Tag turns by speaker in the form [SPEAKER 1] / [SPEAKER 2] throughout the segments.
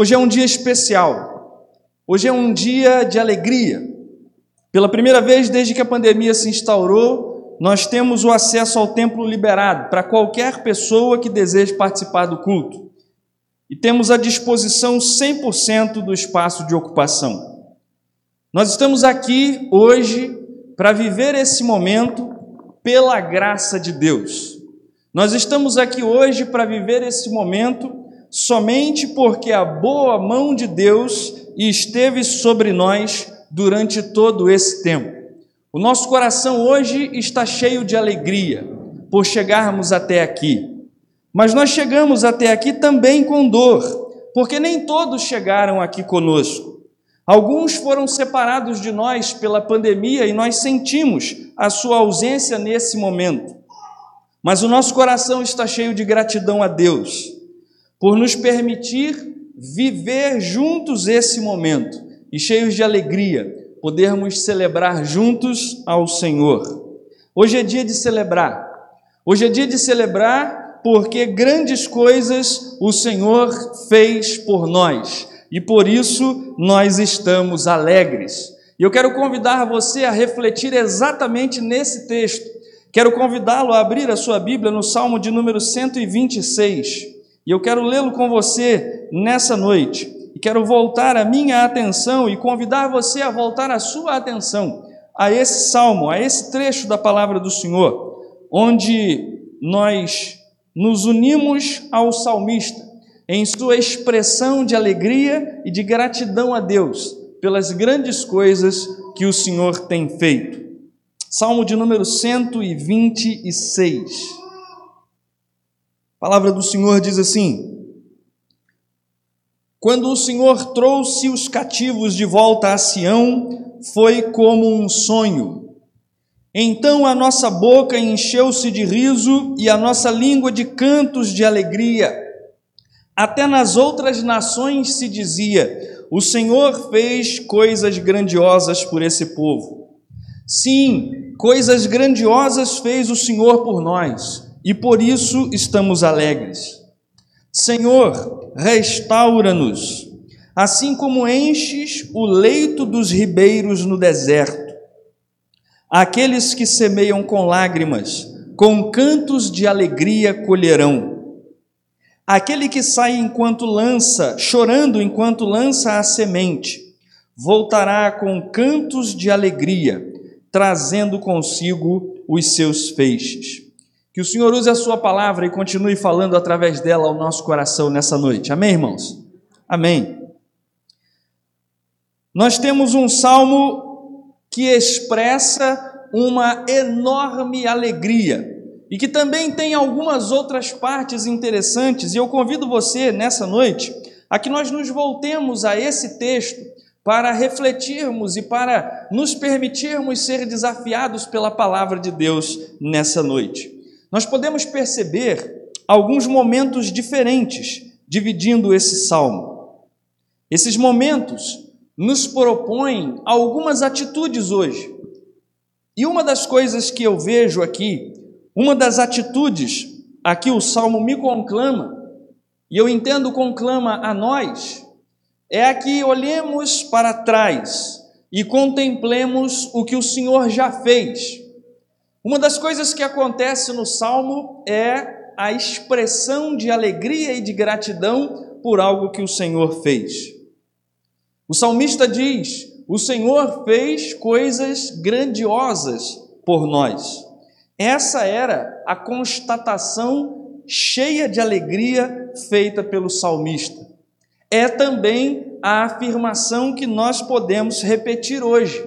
[SPEAKER 1] Hoje é um dia especial. Hoje é um dia de alegria. Pela primeira vez desde que a pandemia se instaurou, nós temos o acesso ao templo liberado para qualquer pessoa que deseje participar do culto. E temos à disposição 100% do espaço de ocupação. Nós estamos aqui hoje para viver esse momento pela graça de Deus. Nós estamos aqui hoje para viver esse momento somente porque a boa mão de Deus esteve sobre nós durante todo esse tempo. O nosso coração hoje está cheio de alegria por chegarmos até aqui. Mas nós chegamos até aqui também com dor, porque nem todos chegaram aqui conosco. Alguns foram separados de nós pela pandemia e nós sentimos a sua ausência nesse momento. Mas o nosso coração está cheio de gratidão a Deus por nos permitir viver juntos esse momento e cheios de alegria, podermos celebrar juntos ao Senhor. Hoje é dia de celebrar. Hoje é dia de celebrar porque grandes coisas o Senhor fez por nós e por isso nós estamos alegres. E eu quero convidar você a refletir exatamente nesse texto. Quero convidá-lo a abrir a sua Bíblia no Salmo de número 126. E eu quero lê-lo com você nessa noite. E quero voltar a minha atenção e convidar você a voltar a sua atenção a esse salmo, a esse trecho da palavra do Senhor, onde nós nos unimos ao salmista em sua expressão de alegria e de gratidão a Deus pelas grandes coisas que o Senhor tem feito. Salmo de número 126. A palavra do Senhor diz assim: Quando o Senhor trouxe os cativos de volta a Sião, foi como um sonho. Então a nossa boca encheu-se de riso e a nossa língua de cantos de alegria. Até nas outras nações se dizia: O Senhor fez coisas grandiosas por esse povo. Sim, coisas grandiosas fez o Senhor por nós e por isso estamos alegres. Senhor, restaura-nos, assim como enches o leito dos ribeiros no deserto. Aqueles que semeiam com lágrimas, com cantos de alegria colherão. Aquele que sai enquanto lança, chorando enquanto lança a semente, voltará com cantos de alegria, trazendo consigo os seus feixes. Que o Senhor use a Sua palavra e continue falando através dela ao nosso coração nessa noite. Amém, irmãos? Amém. Nós temos um salmo que expressa uma enorme alegria e que também tem algumas outras partes interessantes, e eu convido você nessa noite a que nós nos voltemos a esse texto para refletirmos e para nos permitirmos ser desafiados pela palavra de Deus nessa noite nós podemos perceber alguns momentos diferentes dividindo esse salmo. Esses momentos nos propõem algumas atitudes hoje. E uma das coisas que eu vejo aqui, uma das atitudes aqui o salmo me conclama, e eu entendo conclama a nós, é a que olhemos para trás e contemplemos o que o Senhor já fez uma das coisas que acontece no salmo é a expressão de alegria e de gratidão por algo que o Senhor fez. O salmista diz: O Senhor fez coisas grandiosas por nós. Essa era a constatação cheia de alegria feita pelo salmista. É também a afirmação que nós podemos repetir hoje.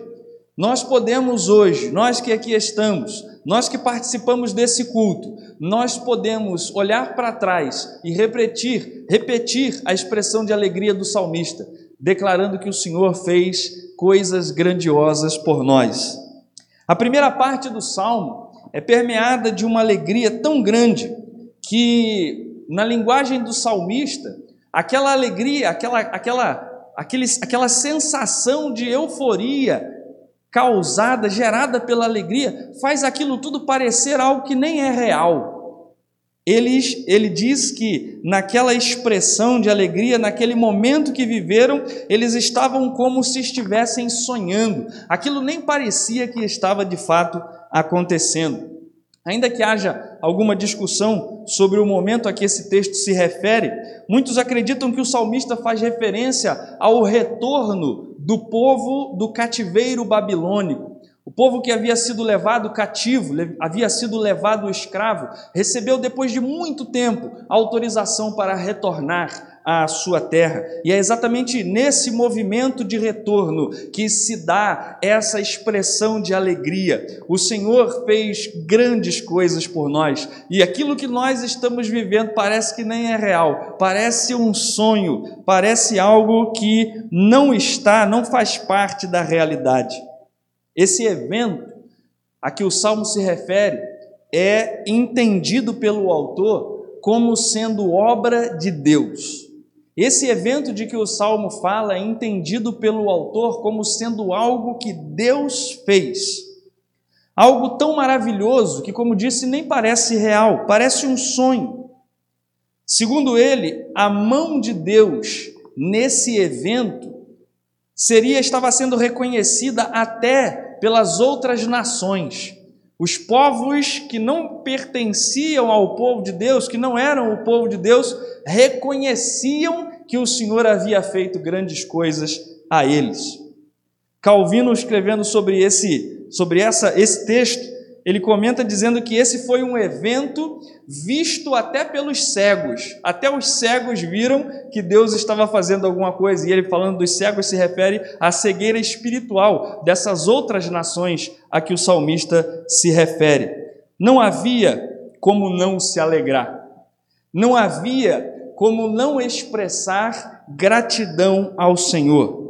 [SPEAKER 1] Nós podemos hoje, nós que aqui estamos, nós que participamos desse culto, nós podemos olhar para trás e repetir, repetir a expressão de alegria do salmista, declarando que o Senhor fez coisas grandiosas por nós. A primeira parte do salmo é permeada de uma alegria tão grande que, na linguagem do salmista, aquela alegria, aquela, aquela, aquele, aquela sensação de euforia causada, gerada pela alegria, faz aquilo tudo parecer algo que nem é real. Ele, ele diz que naquela expressão de alegria, naquele momento que viveram, eles estavam como se estivessem sonhando. Aquilo nem parecia que estava de fato acontecendo. Ainda que haja alguma discussão sobre o momento a que esse texto se refere, muitos acreditam que o salmista faz referência ao retorno do povo do cativeiro babilônico. O povo que havia sido levado cativo, havia sido levado escravo, recebeu depois de muito tempo autorização para retornar à sua terra. E é exatamente nesse movimento de retorno que se dá essa expressão de alegria. O Senhor fez grandes coisas por nós e aquilo que nós estamos vivendo parece que nem é real, parece um sonho, parece algo que não está, não faz parte da realidade. Esse evento a que o salmo se refere é entendido pelo autor como sendo obra de Deus. Esse evento de que o salmo fala é entendido pelo autor como sendo algo que Deus fez. Algo tão maravilhoso que, como disse, nem parece real, parece um sonho. Segundo ele, a mão de Deus nesse evento seria estava sendo reconhecida até pelas outras nações. Os povos que não pertenciam ao povo de Deus, que não eram o povo de Deus, reconheciam que o Senhor havia feito grandes coisas a eles. Calvino escrevendo sobre esse sobre essa esse texto, ele comenta dizendo que esse foi um evento visto até pelos cegos. Até os cegos viram que Deus estava fazendo alguma coisa. E ele, falando dos cegos, se refere à cegueira espiritual dessas outras nações a que o salmista se refere. Não havia como não se alegrar. Não havia como não expressar gratidão ao Senhor.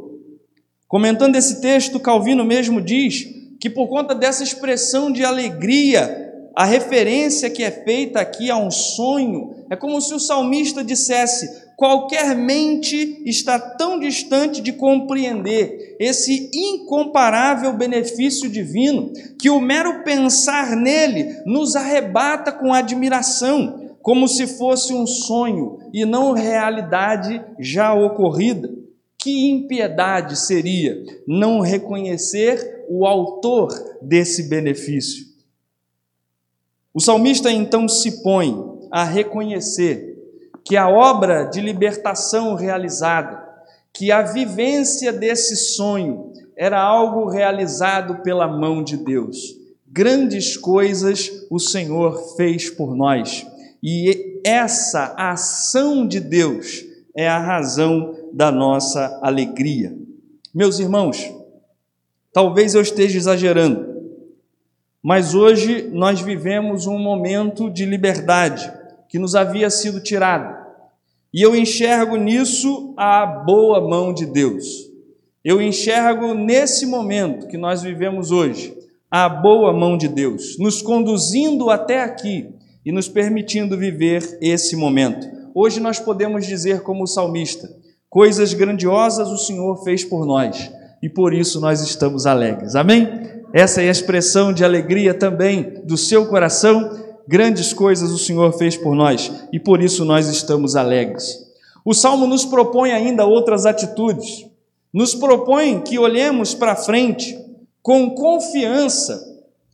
[SPEAKER 1] Comentando esse texto, Calvino mesmo diz que por conta dessa expressão de alegria, a referência que é feita aqui a um sonho, é como se o salmista dissesse: qualquer mente está tão distante de compreender esse incomparável benefício divino, que o mero pensar nele nos arrebata com admiração, como se fosse um sonho e não realidade já ocorrida. Que impiedade seria não reconhecer o autor desse benefício? O salmista então se põe a reconhecer que a obra de libertação realizada, que a vivência desse sonho era algo realizado pela mão de Deus. Grandes coisas o Senhor fez por nós. E essa ação de Deus é a razão da nossa alegria. Meus irmãos, talvez eu esteja exagerando, mas hoje nós vivemos um momento de liberdade que nos havia sido tirado. E eu enxergo nisso a boa mão de Deus. Eu enxergo nesse momento que nós vivemos hoje a boa mão de Deus, nos conduzindo até aqui e nos permitindo viver esse momento. Hoje nós podemos dizer, como o salmista, Coisas grandiosas o Senhor fez por nós e por isso nós estamos alegres. Amém? Essa é a expressão de alegria também do seu coração. Grandes coisas o Senhor fez por nós e por isso nós estamos alegres. O salmo nos propõe ainda outras atitudes. Nos propõe que olhemos para frente com confiança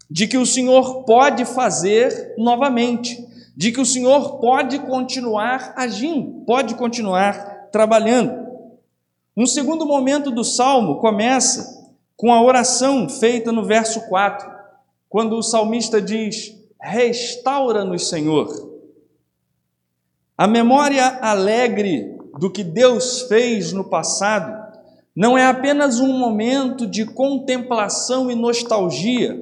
[SPEAKER 1] de que o Senhor pode fazer novamente, de que o Senhor pode continuar agindo, pode continuar trabalhando. Um segundo momento do salmo começa com a oração feita no verso 4, quando o salmista diz: Restaura-nos, Senhor. A memória alegre do que Deus fez no passado não é apenas um momento de contemplação e nostalgia,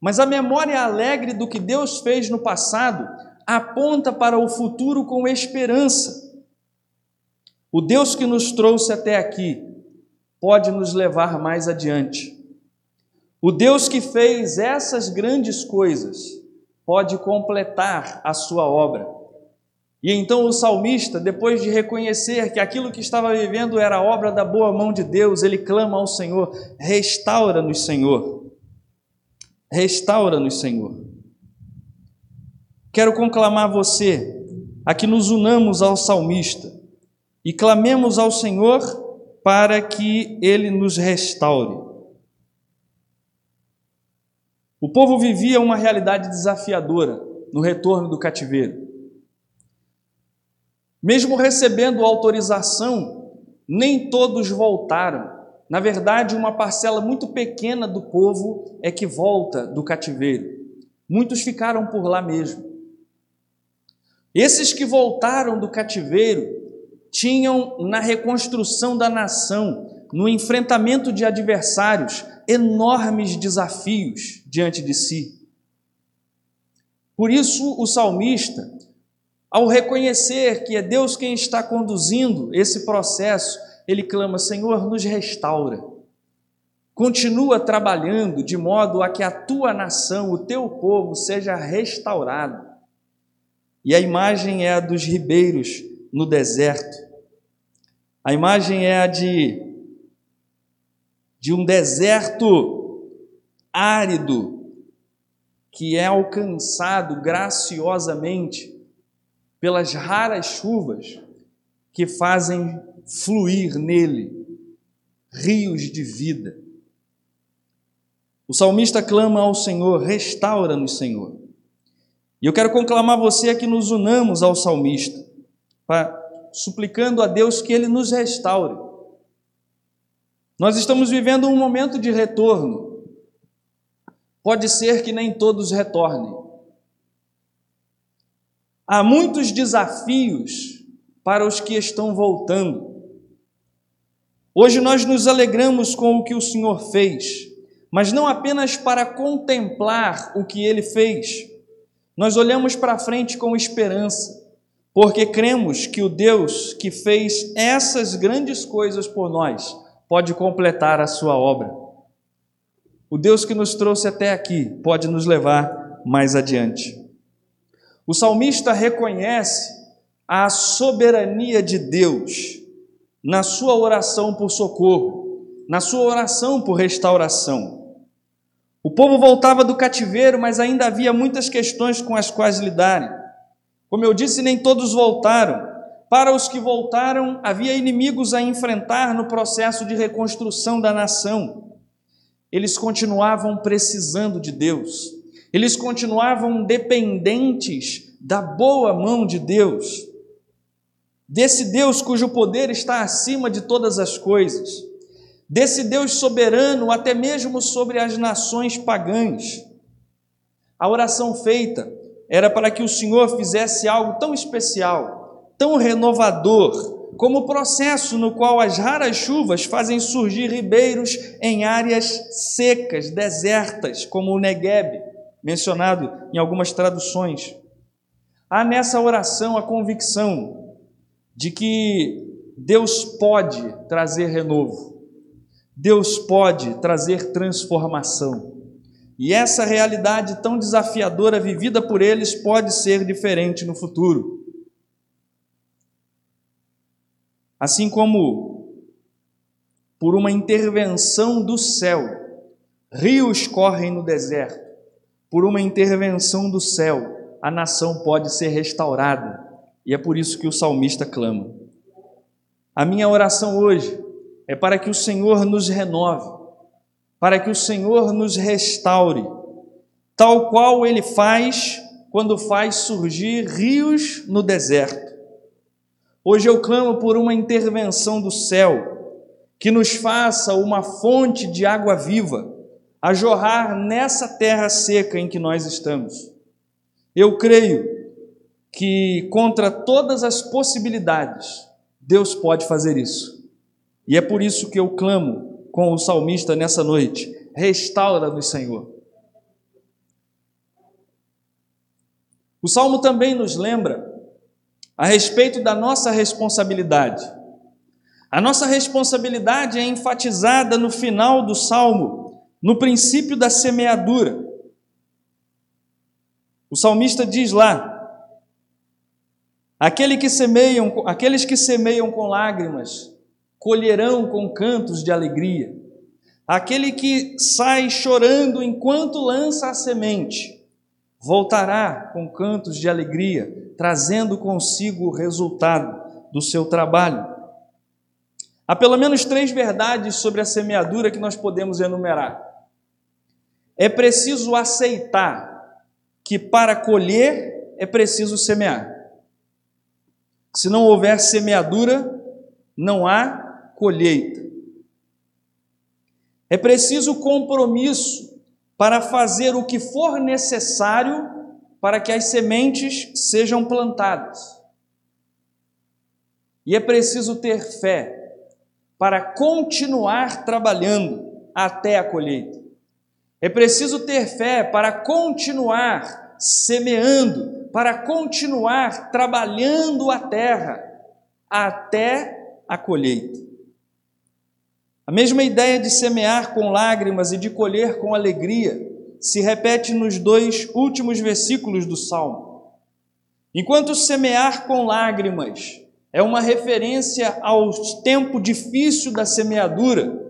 [SPEAKER 1] mas a memória alegre do que Deus fez no passado aponta para o futuro com esperança. O Deus que nos trouxe até aqui pode nos levar mais adiante. O Deus que fez essas grandes coisas pode completar a sua obra. E então o salmista, depois de reconhecer que aquilo que estava vivendo era obra da boa mão de Deus, ele clama ao Senhor: restaura-nos, Senhor. Restaura-nos, Senhor. Quero conclamar você a que nos unamos ao salmista e clamemos ao Senhor para que ele nos restaure. O povo vivia uma realidade desafiadora no retorno do cativeiro. Mesmo recebendo autorização, nem todos voltaram. Na verdade, uma parcela muito pequena do povo é que volta do cativeiro. Muitos ficaram por lá mesmo. Esses que voltaram do cativeiro tinham na reconstrução da nação, no enfrentamento de adversários, enormes desafios diante de si. Por isso, o salmista, ao reconhecer que é Deus quem está conduzindo esse processo, ele clama: Senhor, nos restaura. Continua trabalhando de modo a que a tua nação, o teu povo, seja restaurado. E a imagem é a dos ribeiros no deserto. A imagem é a de, de um deserto árido que é alcançado graciosamente pelas raras chuvas que fazem fluir nele rios de vida. O salmista clama ao Senhor: restaura-nos, Senhor. E eu quero conclamar você a que nos unamos ao salmista, pra, suplicando a Deus que ele nos restaure. Nós estamos vivendo um momento de retorno. Pode ser que nem todos retornem. Há muitos desafios para os que estão voltando. Hoje nós nos alegramos com o que o Senhor fez, mas não apenas para contemplar o que ele fez. Nós olhamos para frente com esperança, porque cremos que o Deus que fez essas grandes coisas por nós pode completar a sua obra. O Deus que nos trouxe até aqui pode nos levar mais adiante. O salmista reconhece a soberania de Deus na sua oração por socorro, na sua oração por restauração. O povo voltava do cativeiro, mas ainda havia muitas questões com as quais lidarem. Como eu disse, nem todos voltaram. Para os que voltaram, havia inimigos a enfrentar no processo de reconstrução da nação. Eles continuavam precisando de Deus, eles continuavam dependentes da boa mão de Deus desse Deus cujo poder está acima de todas as coisas, desse Deus soberano até mesmo sobre as nações pagãs. A oração feita era para que o Senhor fizesse algo tão especial, tão renovador, como o processo no qual as raras chuvas fazem surgir ribeiros em áreas secas, desertas, como o Negueb, mencionado em algumas traduções. Há nessa oração a convicção de que Deus pode trazer renovo, Deus pode trazer transformação. E essa realidade tão desafiadora vivida por eles pode ser diferente no futuro. Assim como por uma intervenção do céu, rios correm no deserto, por uma intervenção do céu, a nação pode ser restaurada e é por isso que o salmista clama. A minha oração hoje é para que o Senhor nos renove, para que o Senhor nos restaure, tal qual ele faz quando faz surgir rios no deserto. Hoje eu clamo por uma intervenção do céu que nos faça uma fonte de água viva a jorrar nessa terra seca em que nós estamos. Eu creio que contra todas as possibilidades, Deus pode fazer isso. E é por isso que eu clamo com o salmista nessa noite: restaura-nos, Senhor. O salmo também nos lembra a respeito da nossa responsabilidade. A nossa responsabilidade é enfatizada no final do salmo, no princípio da semeadura. O salmista diz lá: Aquele que semeiam, aqueles que semeiam com lágrimas colherão com cantos de alegria. Aquele que sai chorando enquanto lança a semente voltará com cantos de alegria, trazendo consigo o resultado do seu trabalho. Há pelo menos três verdades sobre a semeadura que nós podemos enumerar. É preciso aceitar que para colher é preciso semear. Se não houver semeadura, não há colheita. É preciso compromisso para fazer o que for necessário para que as sementes sejam plantadas. E é preciso ter fé para continuar trabalhando até a colheita. É preciso ter fé para continuar semeando, para continuar trabalhando a terra até a colheita. A mesma ideia de semear com lágrimas e de colher com alegria se repete nos dois últimos versículos do Salmo. Enquanto semear com lágrimas é uma referência ao tempo difícil da semeadura.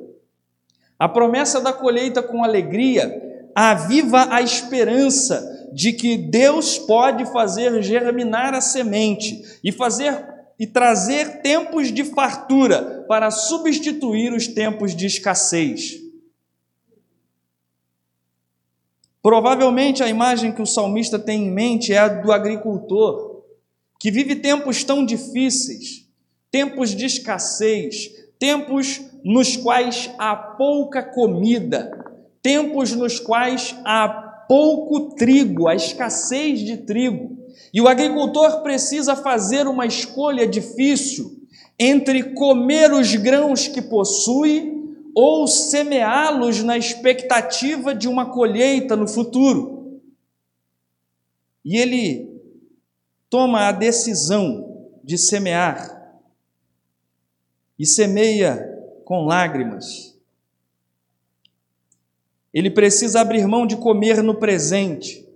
[SPEAKER 1] A promessa da colheita com alegria aviva a esperança de que Deus pode fazer germinar a semente e fazer e trazer tempos de fartura para substituir os tempos de escassez. Provavelmente a imagem que o salmista tem em mente é a do agricultor que vive tempos tão difíceis, tempos de escassez, tempos nos quais há pouca comida, tempos nos quais há pouco trigo, a escassez de trigo. E o agricultor precisa fazer uma escolha difícil entre comer os grãos que possui ou semeá-los na expectativa de uma colheita no futuro. E ele toma a decisão de semear e semeia com lágrimas. Ele precisa abrir mão de comer no presente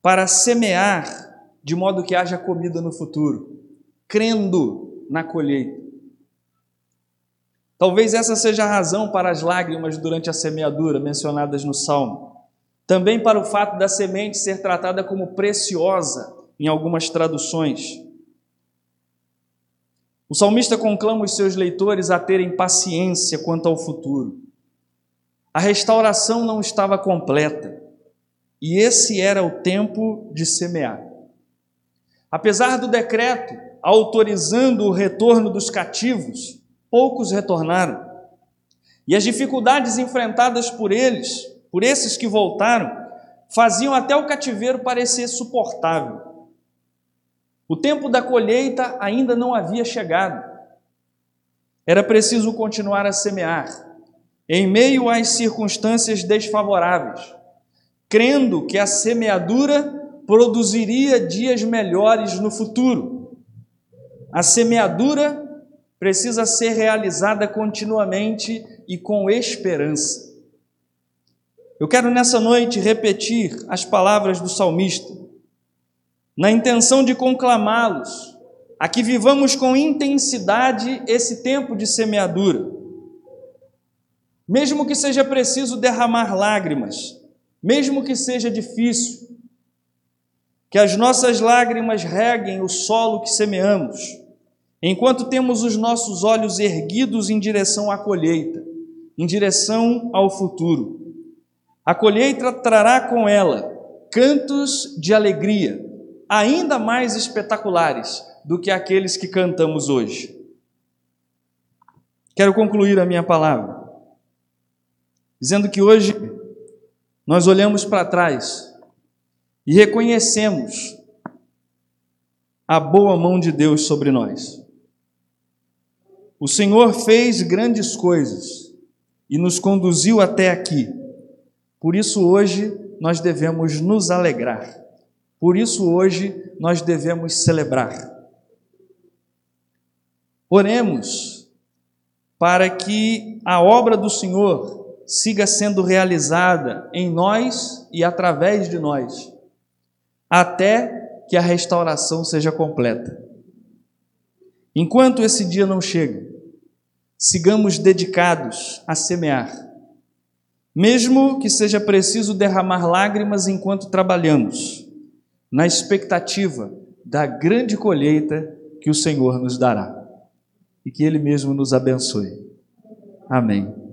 [SPEAKER 1] para semear de modo que haja comida no futuro, crendo na colheita. Talvez essa seja a razão para as lágrimas durante a semeadura mencionadas no Salmo. Também para o fato da semente ser tratada como preciosa em algumas traduções. O salmista conclama os seus leitores a terem paciência quanto ao futuro. A restauração não estava completa e esse era o tempo de semear. Apesar do decreto autorizando o retorno dos cativos, poucos retornaram. E as dificuldades enfrentadas por eles, por esses que voltaram, faziam até o cativeiro parecer suportável. O tempo da colheita ainda não havia chegado. Era preciso continuar a semear, em meio às circunstâncias desfavoráveis, crendo que a semeadura produziria dias melhores no futuro. A semeadura precisa ser realizada continuamente e com esperança. Eu quero nessa noite repetir as palavras do salmista na intenção de conclamá-los a que vivamos com intensidade esse tempo de semeadura. Mesmo que seja preciso derramar lágrimas, mesmo que seja difícil, que as nossas lágrimas reguem o solo que semeamos, enquanto temos os nossos olhos erguidos em direção à colheita, em direção ao futuro. A colheita trará com ela cantos de alegria, ainda mais espetaculares do que aqueles que cantamos hoje. Quero concluir a minha palavra dizendo que hoje nós olhamos para trás e reconhecemos a boa mão de Deus sobre nós. O Senhor fez grandes coisas e nos conduziu até aqui. Por isso hoje nós devemos nos alegrar. Por isso, hoje, nós devemos celebrar. Oremos para que a obra do Senhor siga sendo realizada em nós e através de nós, até que a restauração seja completa. Enquanto esse dia não chega, sigamos dedicados a semear, mesmo que seja preciso derramar lágrimas enquanto trabalhamos na expectativa da grande colheita que o Senhor nos dará. E que Ele mesmo nos abençoe. Amém.